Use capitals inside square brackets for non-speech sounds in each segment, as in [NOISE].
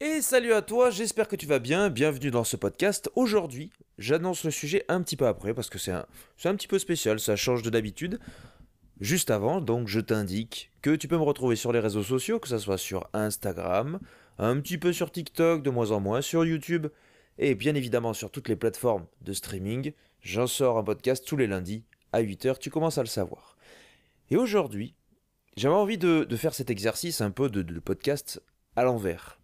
Et salut à toi, j'espère que tu vas bien, bienvenue dans ce podcast. Aujourd'hui, j'annonce le sujet un petit peu après parce que c'est un, petit peu spécial, ça change de d'habitude. Juste avant, donc je t'indique que tu peux me retrouver sur les réseaux sociaux, que ce soit sur Instagram, un petit peu sur TikTok, de moins en moins, sur YouTube, et bien évidemment sur toutes les plateformes de streaming. J'en sors un podcast tous les lundis à 8h, tu commences à le savoir. Et aujourd'hui, j'avais envie de, faire cet exercice un peu de podcast à l'envers.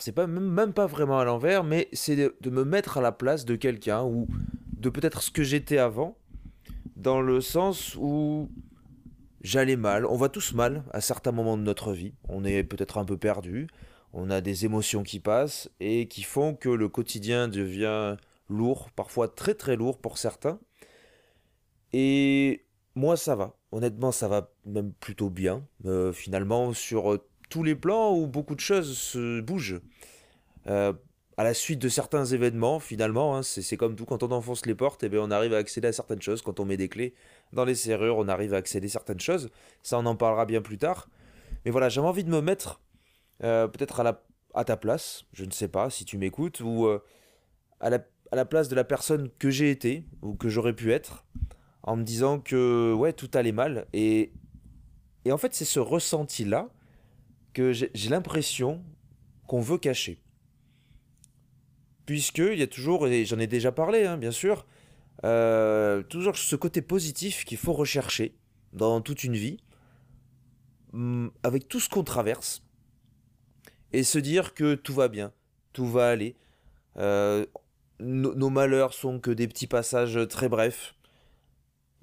C'est pas même, pas vraiment à l'envers, mais c'est de, me mettre à la place de quelqu'un ou de peut-être ce que j'étais avant, dans le sens où j'allais mal. On va tous mal à certains moments de notre vie. On est peut-être un peu perdu. On a des émotions qui passent et qui font que le quotidien devient lourd, parfois très très lourd pour certains. Et moi ça va. Honnêtement, ça va même plutôt bien. Euh, finalement, sur tous les plans où beaucoup de choses se bougent. Euh, à la suite de certains événements, finalement, hein, c'est comme tout, quand on enfonce les portes, eh bien, on arrive à accéder à certaines choses. Quand on met des clés dans les serrures, on arrive à accéder à certaines choses. Ça, on en parlera bien plus tard. Mais voilà, j'avais envie de me mettre euh, peut-être à, la, ta place, je ne sais pas si tu m'écoutes, ou euh, à, la, à la place de la personne que j'ai été, ou que j'aurais pu être, en me disant que ouais, tout allait mal. Et, et en fait, c'est ce ressenti-là que j'ai l'impression qu'on veut cacher. Puisque il y a toujours, et j'en ai déjà parlé, hein, bien sûr, euh, toujours ce côté positif qu'il faut rechercher dans toute une vie, hum, avec tout ce qu'on traverse, et se dire que tout va bien, tout va aller. Euh, nos, nos malheurs sont que des petits passages très brefs.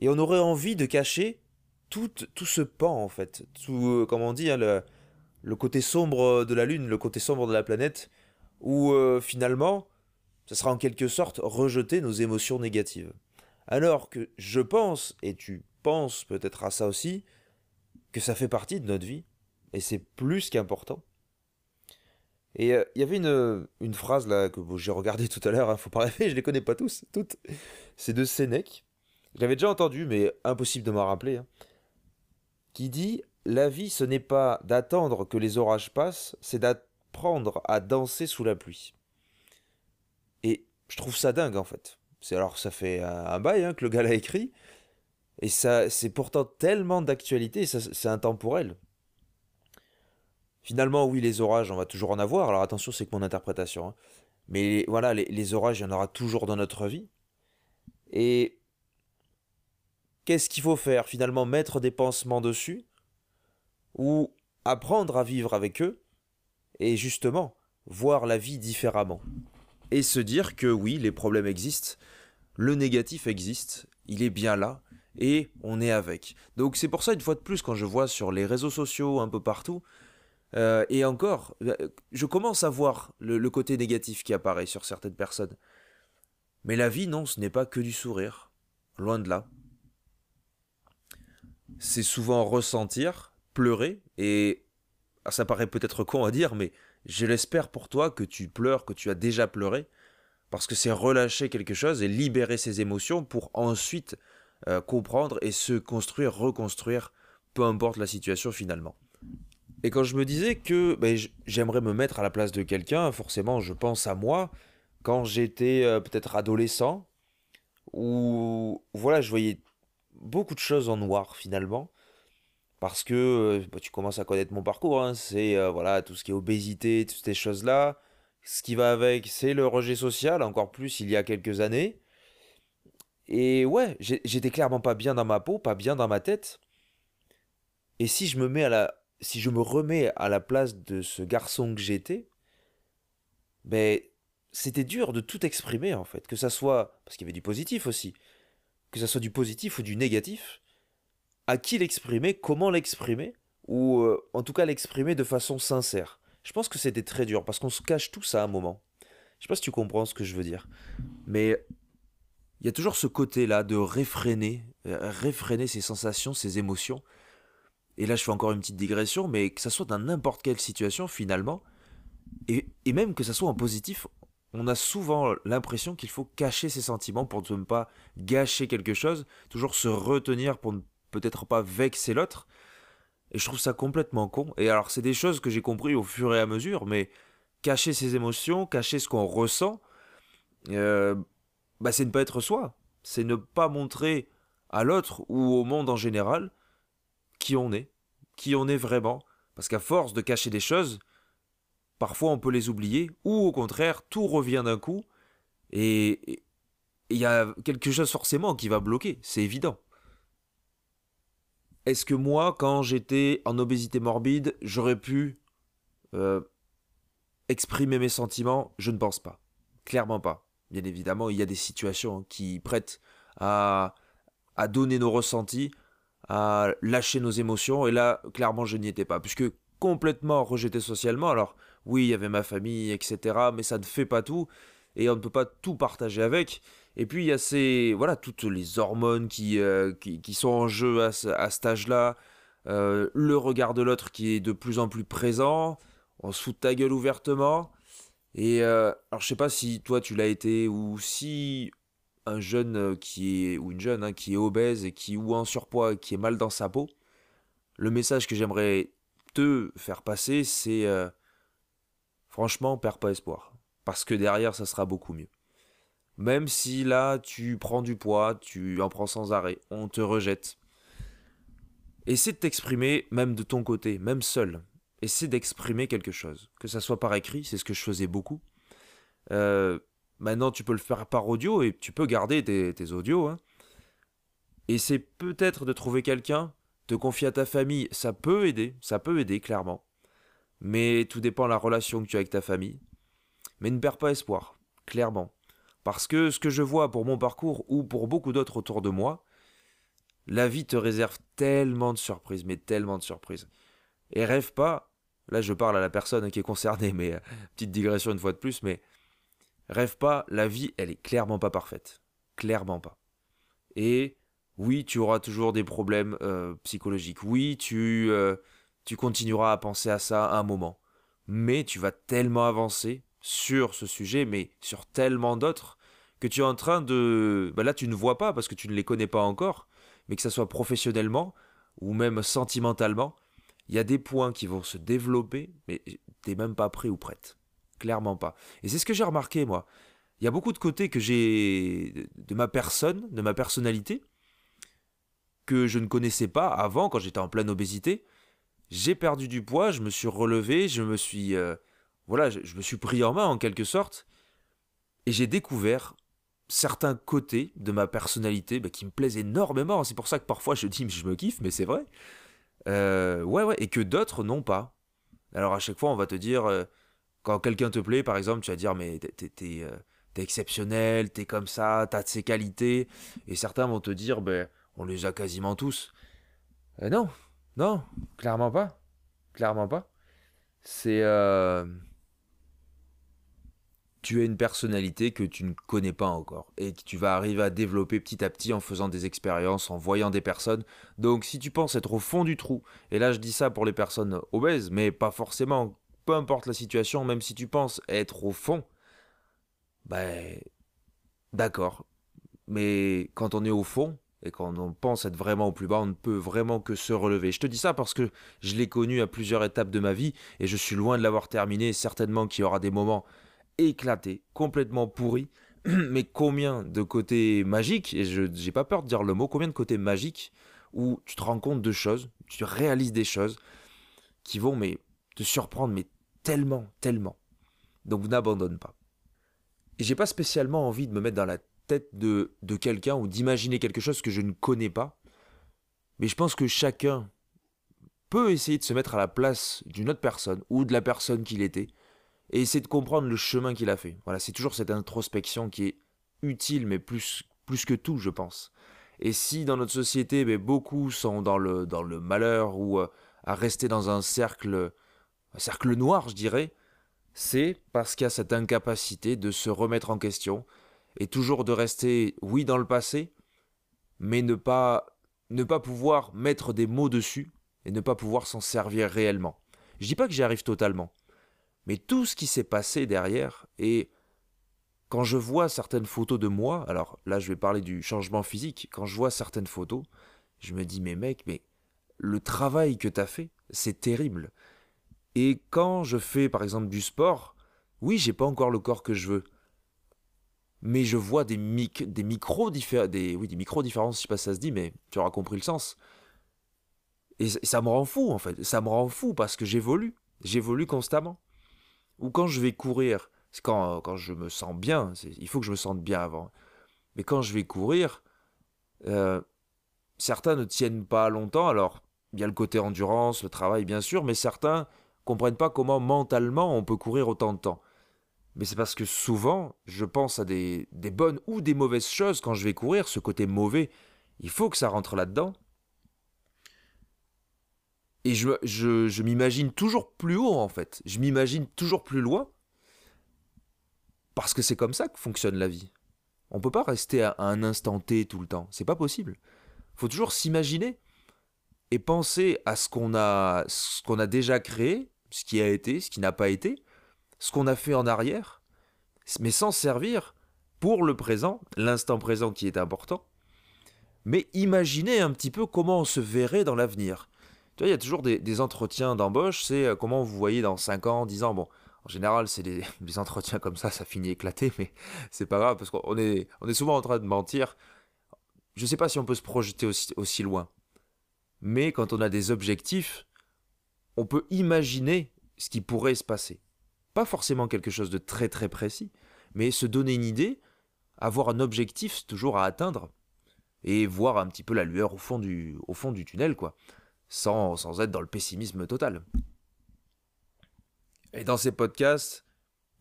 Et on aurait envie de cacher tout, tout ce pan, en fait. Tout, euh, comme on dit, hein, le, le côté sombre de la Lune, le côté sombre de la planète, où euh, finalement, ça sera en quelque sorte rejeter nos émotions négatives. Alors que je pense, et tu penses peut-être à ça aussi, que ça fait partie de notre vie, et c'est plus qu'important. Et euh, il y avait une, phrase là que j'ai regardée tout à l'heure, hein, faut pas rêver, je les connais pas tous, toutes. C'est de Sénèque. Je l'avais déjà entendu, mais impossible de m'en rappeler. hein, qui dit La vie, ce n'est pas d'attendre que les orages passent, c'est d'apprendre à danser sous la pluie. Et je trouve ça dingue en fait. C'est alors ça fait un, bail hein, que le gars l'a écrit, et ça, c'est pourtant tellement d'actualité, c'est intemporel. Finalement, oui, les orages, on va toujours en avoir. Alors attention, c'est que mon interprétation. hein. Mais voilà, les orages, il y en aura toujours dans notre vie. Et qu'est-ce qu'il faut faire Finalement, mettre des pansements dessus? Ou apprendre à vivre avec eux et justement voir la vie différemment. Et se dire que oui, les problèmes existent, le négatif existe, il est bien là et on est avec. Donc c'est pour ça, une fois de plus, quand je vois sur les réseaux sociaux un peu partout, euh, et encore, euh, je commence à voir le, le côté négatif qui apparaît sur certaines personnes. Mais la vie, non, ce n'est pas que du sourire. Loin de là. C'est souvent ressentir, pleurer, et ah, ça paraît peut-être con à dire, mais je l'espère pour toi que tu pleures, que tu as déjà pleuré, parce que c'est relâcher quelque chose et libérer ses émotions pour ensuite euh, comprendre et se construire, reconstruire, peu importe la situation finalement. Et quand je me disais que ben, j'aimerais me mettre à la place de quelqu'un, forcément je pense à moi, quand j'étais euh, peut-être adolescent, où voilà, je voyais beaucoup de choses en noir finalement, parce que euh, bah, tu commences à connaître mon parcours, hein, c'est euh, voilà tout ce qui est obésité, toutes ces choses-là. Ce qui va avec, c'est le rejet social, encore plus il y a quelques années. Et ouais, j'étais clairement pas bien dans ma peau, pas bien dans ma tête. Et si je me mets à la, si je me remets à la place de ce garçon que j'étais, ben c'était dur de tout exprimer en fait, que ça soit parce qu'il y avait du positif aussi, que ça soit du positif ou du négatif à qui l'exprimer, comment l'exprimer, ou euh, en tout cas l'exprimer de façon sincère. Je pense que c'était très dur parce qu'on se cache tous à un moment. Je sais pas si tu comprends ce que je veux dire, mais il y a toujours ce côté-là de réfréner, euh, réfréner ses sensations, ses émotions. Et là, je fais encore une petite digression, mais que ça soit dans n'importe quelle situation finalement, et, et même que ça soit en positif, on a souvent l'impression qu'il faut cacher ses sentiments pour ne pas gâcher quelque chose, toujours se retenir pour ne peut-être pas vexer l'autre. Et je trouve ça complètement con. Et alors, c'est des choses que j'ai compris au fur et à mesure, mais cacher ses émotions, cacher ce qu'on ressent, euh, bah, c'est ne pas être soi. C'est ne pas montrer à l'autre ou au monde en général qui on est, qui on est vraiment. Parce qu'à force de cacher des choses, parfois on peut les oublier, ou au contraire, tout revient d'un coup, et il y a quelque chose forcément qui va bloquer, c'est évident. Est-ce que moi, quand j'étais en obésité morbide, j'aurais pu euh, exprimer mes sentiments? Je ne pense pas. Clairement pas. Bien évidemment, il y a des situations qui prêtent à donner nos ressentis, à lâcher nos émotions, et là, clairement, je n'y étais pas, puisque complètement rejeté socialement. Alors, oui, il y avait ma famille, etc., mais ça ne fait pas tout, et on ne peut pas tout partager avec. Et puis il y a ces, voilà, toutes les hormones qui, euh, qui, sont en jeu à, à cet âge-là, euh, le regard de l'autre qui est de plus en plus présent, on se fout de ta gueule ouvertement. Et euh, alors je sais pas si toi tu l'as été ou si un jeune qui est ou une jeune hein, qui est obèse et qui ou en surpoids qui est mal dans sa peau, le message que j'aimerais te faire passer c'est franchement perds pas espoir parce que derrière ça sera beaucoup mieux. Même si là, tu prends du poids, tu en prends sans arrêt, on te rejette. Essaie de t'exprimer, même de ton côté, même seul. Essaie d'exprimer quelque chose. Que ça soit par écrit, c'est ce que je faisais beaucoup. Euh, maintenant, tu peux le faire par audio et tu peux garder tes, audios. Hein. Essaie peut-être de trouver quelqu'un, te confier à ta famille. Ça peut aider, ça peut aider, clairement. Mais tout dépend de la relation que tu as avec ta famille. Mais ne perds pas espoir, clairement. Parce que ce que je vois pour mon parcours ou pour beaucoup d'autres autour de moi, la vie te réserve tellement de surprises, mais tellement de surprises. Et rêve pas, là je parle à la personne qui est concernée, mais euh, petite digression une fois de plus, mais rêve pas, la vie elle est clairement pas parfaite. Clairement pas. Et oui, tu auras toujours des problèmes euh, psychologiques. Oui, tu, euh, tu continueras à penser à ça un moment. Mais tu vas tellement avancer sur ce sujet, mais sur tellement d'autres, que tu es en train de... Bah là, tu ne vois pas parce que tu ne les connais pas encore, mais que ça soit professionnellement ou même sentimentalement, il y a des points qui vont se développer, mais t'es même pas prêt ou prête. Clairement pas. Et c'est ce que j'ai remarqué, moi. Il y a beaucoup de côtés que j'ai de ma personne, de ma personnalité, que je ne connaissais pas avant, quand j'étais en pleine obésité. J'ai perdu du poids, je me suis relevé, je me suis euh, voilà, je, me suis pris en main en quelque sorte, et j'ai découvert certains côtés de ma personnalité bah, qui me plaisent énormément. C'est pour ça que parfois je dis je me kiffe, mais c'est vrai. Euh, ouais, ouais, et que d'autres n'ont pas. Alors à chaque fois, on va te dire, euh, quand quelqu'un te plaît, par exemple, tu vas dire, mais t'es, t'es, euh, exceptionnel, t'es comme ça, t'as de ces qualités. Et certains vont te dire, ben, on les a quasiment tous. non, non, clairement pas. Clairement pas. C'est tu as une personnalité que tu ne connais pas encore et que tu vas arriver à développer petit à petit en faisant des expériences, en voyant des personnes. Donc si tu penses être au fond du trou, et là je dis ça pour les personnes obèses, mais pas forcément, peu importe la situation, même si tu penses être au fond, ben d'accord. Mais quand on est au fond, et quand on pense être vraiment au plus bas, on ne peut vraiment que se relever. Je te dis ça parce que je l'ai connu à plusieurs étapes de ma vie et je suis loin de l'avoir terminé. Certainement qu'il y aura des moments éclaté, complètement pourri. [CLEARS THROAT] Mais combien de côtés magiques, et je n'ai pas peur de dire le mot, combien de côtés magiques où tu te rends compte de choses, tu réalises des choses qui vont mais te surprendre, mais tellement, tellement. Donc n'abandonne pas. Et j'ai pas spécialement envie de me mettre dans la tête de, de quelqu'un ou d'imaginer quelque chose que je ne connais pas. Mais je pense que chacun peut essayer de se mettre à la place d'une autre personne ou de la personne qu'il était et essayer de comprendre le chemin qu'il a fait. Voilà, c'est toujours cette introspection qui est utile, mais plus, plus que tout, je pense. Et si dans notre société, ben, beaucoup sont dans le, dans le malheur ou euh, à rester dans un cercle, un cercle noir, je dirais, c'est parce qu'il y a cette incapacité de se remettre en question et toujours de rester, oui, dans le passé, mais ne pas, ne pas pouvoir mettre des mots dessus et ne pas pouvoir s'en servir réellement. Je dis pas que j'y arrive totalement, mais tout ce qui s'est passé derrière, et quand je vois certaines photos de moi, alors là je vais parler du changement physique, quand je vois certaines photos, je me dis mais mec, mais le travail que tu as fait, c'est terrible. Et quand je fais par exemple du sport, oui, j'ai pas encore le corps que je veux. Mais je vois des, des oui, des micro différences, je sais pas si ça se dit, mais tu auras compris le sens. Et ça me rend fou en fait, ça me rend fou parce que j'évolue, j'évolue constamment. Ou quand je vais courir, quand, quand je me sens bien, il faut que je me sente bien avant. Mais quand je vais courir, euh, certains ne tiennent pas longtemps. Alors, il y a le côté endurance, le travail, bien sûr, mais certains comprennent pas comment mentalement on peut courir autant de temps. Mais c'est parce que souvent, je pense à des, des bonnes ou des mauvaises choses quand je vais courir. Ce côté mauvais, il faut que ça rentre là-dedans. Et je, m'imagine toujours plus haut, en fait. Je m'imagine toujours plus loin. Parce que c'est comme ça que fonctionne la vie. On peut pas rester à un instant T tout le temps. C'est pas possible. Faut toujours s'imaginer et penser à ce qu'on a, ce a déjà créé, ce qui a été, ce qui n'a pas été, ce qu'on a fait en arrière, mais sans servir pour le présent, l'instant présent qui est important, mais imaginer un petit peu comment on se verrait dans l'avenir. Tu vois, il y a toujours des, entretiens d'embauche, c'est euh, comment vous voyez dans 5 ans, 10 ans, bon, en général, c'est [LAUGHS] des, entretiens comme ça, ça finit éclaté, mais [LAUGHS] c'est pas grave parce qu'on est, on est souvent en train de mentir. Je sais pas si on peut se projeter aussi, aussi loin, mais quand on a des objectifs, on peut imaginer ce qui pourrait se passer. Pas forcément quelque chose de très très précis, mais se donner une idée, avoir un objectif toujours à atteindre, et voir un petit peu la lueur au fond du, au fond du tunnel, quoi, sans, sans être dans le pessimisme total. Et dans ces podcasts,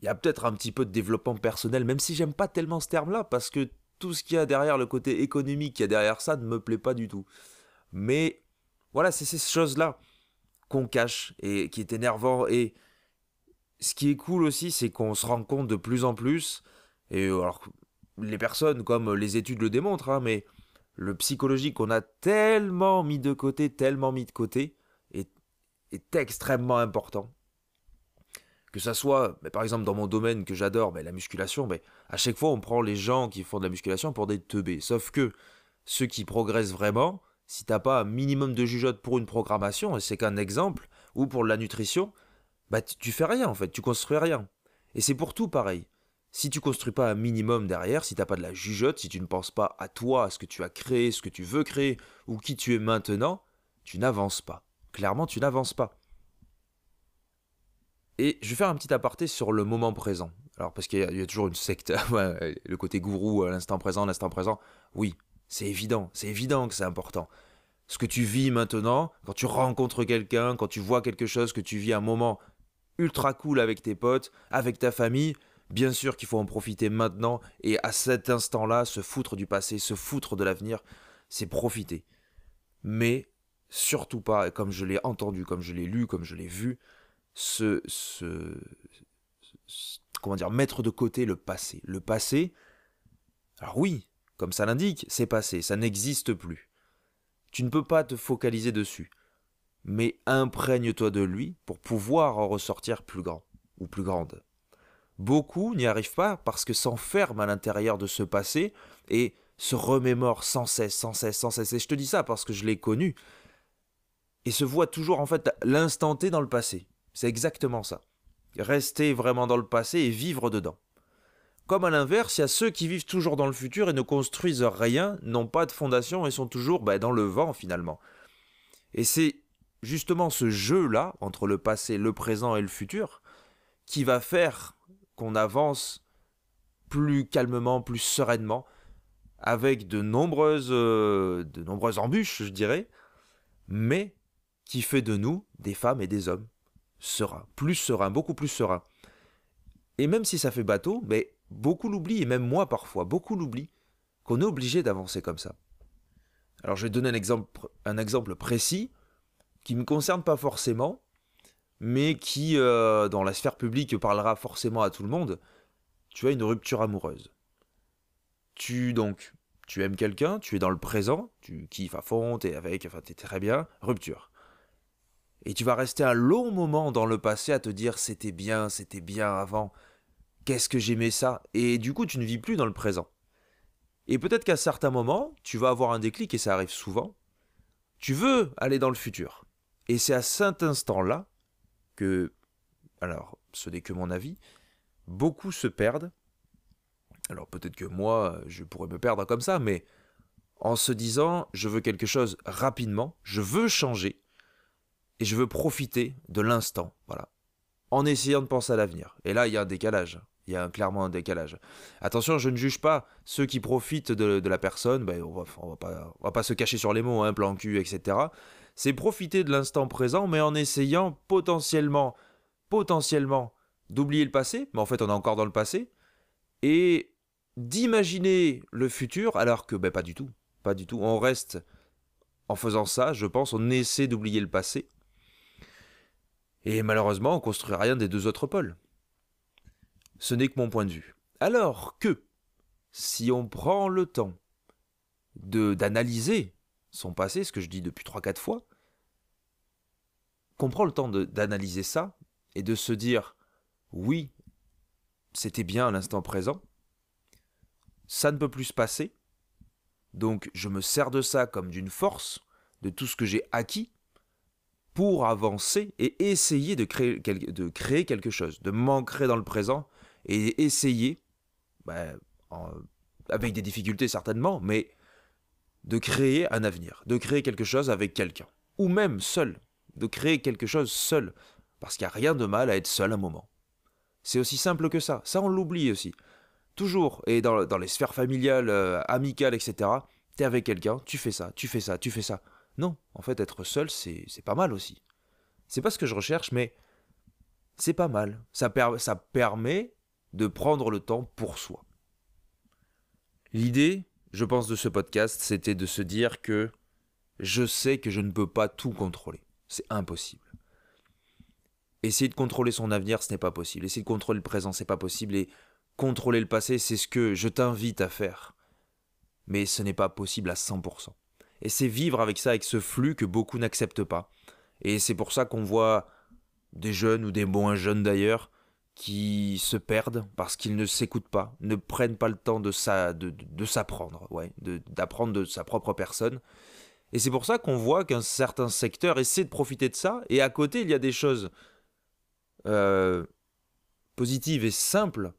il y a peut-être un petit peu de développement personnel, même si j'aime pas tellement ce terme-là, parce que tout ce qu'il y a derrière le côté économique qu'il y a derrière ça ne me plaît pas du tout. Mais voilà, c'est ces choses-là qu'on cache et qui est énervant. Et ce qui est cool aussi, c'est qu'on se rend compte de plus en plus, et alors les personnes comme les études le démontrent, hein, mais le psychologique qu'on a tellement mis de côté, tellement mis de côté, est, extrêmement important. Que ça soit, par exemple, dans mon domaine que j'adore, la musculation, mais à chaque fois, on prend les gens qui font de la musculation pour des teubés. Sauf que ceux qui progressent vraiment, si t'as pas un minimum de jugeote pour une programmation, et c'est qu'un exemple, ou pour la nutrition, bah tu fais rien en fait, tu construis rien. Et c'est pour tout pareil. Si tu construis pas un minimum derrière, si t'as pas de la jugeote, si tu ne penses pas à toi, à ce que tu as créé, ce que tu veux créer, ou qui tu es maintenant, tu n'avances pas. Clairement, tu n'avances pas. Et je vais faire un petit aparté sur le moment présent. Alors, parce qu'il y, a toujours une secte, [LAUGHS] le côté gourou, à l'instant présent, l'instant présent. Oui, c'est évident, c'est évident que c'est important. Ce que tu vis maintenant, quand tu rencontres quelqu'un, quand tu vois quelque chose, que tu vis un moment ultra cool avec tes potes, avec ta famille, bien sûr qu'il faut en profiter maintenant et à cet instant-là, se foutre du passé, se foutre de l'avenir, c'est profiter. Mais surtout pas, comme je l'ai entendu, comme je l'ai lu, comme je l'ai vu, se, comment dire, mettre de côté le passé. Le passé, alors oui, comme ça l'indique, c'est passé, ça n'existe plus. Tu ne peux pas te focaliser dessus, mais imprègne-toi de lui pour pouvoir en ressortir plus grand ou plus grande. Beaucoup n'y arrivent pas parce que s'enferment à l'intérieur de ce passé et se remémorent sans cesse, sans cesse, sans cesse. Et je te dis ça parce que je l'ai connu. Et se voient toujours en fait l'instant T dans le passé. C'est exactement ça. Rester vraiment dans le passé et vivre dedans. Comme à l'inverse, il y a ceux qui vivent toujours dans le futur et ne construisent rien, n'ont pas de fondation et sont toujours bah, dans le vent finalement. Et c'est justement ce jeu-là, entre le passé, le présent et le futur, qui va faire qu'on avance plus calmement, plus sereinement, avec de nombreuses, euh, de nombreuses embûches, je dirais, mais qui fait de nous des femmes et des hommes serein, plus serein, beaucoup plus serein. Et même si ça fait bateau, mais beaucoup l'oublient, et même moi parfois, beaucoup l'oublient, qu'on est obligé d'avancer comme ça. Alors je vais donner un exemple précis, qui ne me concerne pas forcément, mais qui, euh, dans la sphère publique, parlera forcément à tout le monde. Tu as une rupture amoureuse. Tu, donc, tu aimes quelqu'un, tu es dans le présent, tu kiffes à fond, t'es avec, enfin t'es très bien, rupture. Et tu vas rester un long moment dans le passé à te dire c'était bien, c'était bien avant, qu'est-ce que j'aimais ça, et du coup tu ne vis plus dans le présent. Et peut-être qu'à certains moments, tu vas avoir un déclic, et ça arrive souvent, Tu veux aller dans le futur. Et c'est à cet instant-là que, alors ce n'est que mon avis, beaucoup se perdent. Alors peut-être que moi, je pourrais me perdre comme ça, mais en se disant, je veux quelque chose rapidement, je veux changer, et je veux profiter de l'instant, voilà, en essayant de penser à l'avenir. Et là, il y a un décalage. Il y a clairement un décalage. Attention, je ne juge pas ceux qui profitent de, la personne. Ben, on va, va pas, se cacher sur les mots, hein, plan cul, etc. C'est profiter de l'instant présent, mais en essayant potentiellement, potentiellement, d'oublier le passé. Mais en fait, on est encore dans le passé. Et d'imaginer le futur, alors que ben, pas du tout. Pas du tout. On reste, en faisant ça, je pense, on essaie d'oublier le passé. Et malheureusement, on construit rien des deux autres pôles. Ce n'est que mon point de vue. Alors que, si on prend le temps d'analyser son passé, ce que je dis depuis 3-4 fois, qu'on prend le temps d'analyser ça et de se dire oui, c'était bien à l'instant présent, ça ne peut plus se passer, donc je me sers de ça comme d'une force, de tout ce que j'ai acquis, pour avancer et essayer de créer, quelque chose, de m'ancrer dans le présent et essayer, bah, avec des difficultés certainement, mais de créer un avenir, de créer quelque chose avec quelqu'un, ou même seul, de créer quelque chose seul, parce qu'il n'y a rien de mal à être seul un moment. C'est aussi simple que ça, ça on l'oublie aussi. Toujours, et dans, les sphères familiales, euh, amicales, etc., t'es avec quelqu'un, tu fais ça, tu fais ça, tu fais ça. Non, en fait, être seul, c'est pas mal aussi. C'est pas ce que je recherche, mais c'est pas mal. Ça permet de prendre le temps pour soi. L'idée, je pense, de ce podcast, c'était de se dire que je sais que je ne peux pas tout contrôler. C'est impossible. Essayer de contrôler son avenir, ce n'est pas possible. Essayer de contrôler le présent, c'est pas possible. Et contrôler le passé, c'est ce que je t'invite à faire. Mais ce n'est pas possible à 100%. Et c'est vivre avec ça, avec ce flux que beaucoup n'acceptent pas. Et c'est pour ça qu'on voit des jeunes ou des moins jeunes d'ailleurs qui se perdent parce qu'ils ne s'écoutent pas, ne prennent pas le temps de, de, s'apprendre, ouais, d'apprendre de, sa propre personne. Et c'est pour ça qu'on voit qu'un certain secteur essaie de profiter de ça, et à côté, il y a des choses euh, positives et simples,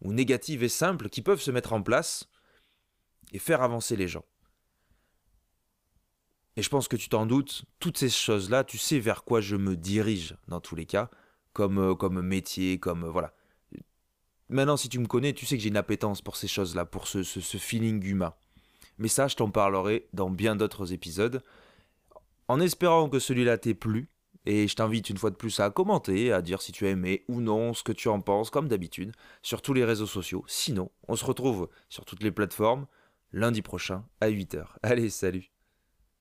ou négatives et simples, qui peuvent se mettre en place et faire avancer les gens. Et je pense que tu t'en doutes, toutes ces choses-là, tu sais vers quoi je me dirige dans tous les cas comme, euh, comme métier, comme... Euh, voilà. Maintenant, si tu me connais, tu sais que j'ai une appétence pour ces choses-là, pour ce, ce, feeling humain. Mais ça, je t'en parlerai dans bien d'autres épisodes. En espérant que celui-là t'ait plu, et je t'invite une fois de plus à commenter, à dire si tu as aimé ou non, ce que tu en penses, comme d'habitude, sur tous les réseaux sociaux. Sinon, on se retrouve sur toutes les plateformes lundi prochain à 8h. Allez, salut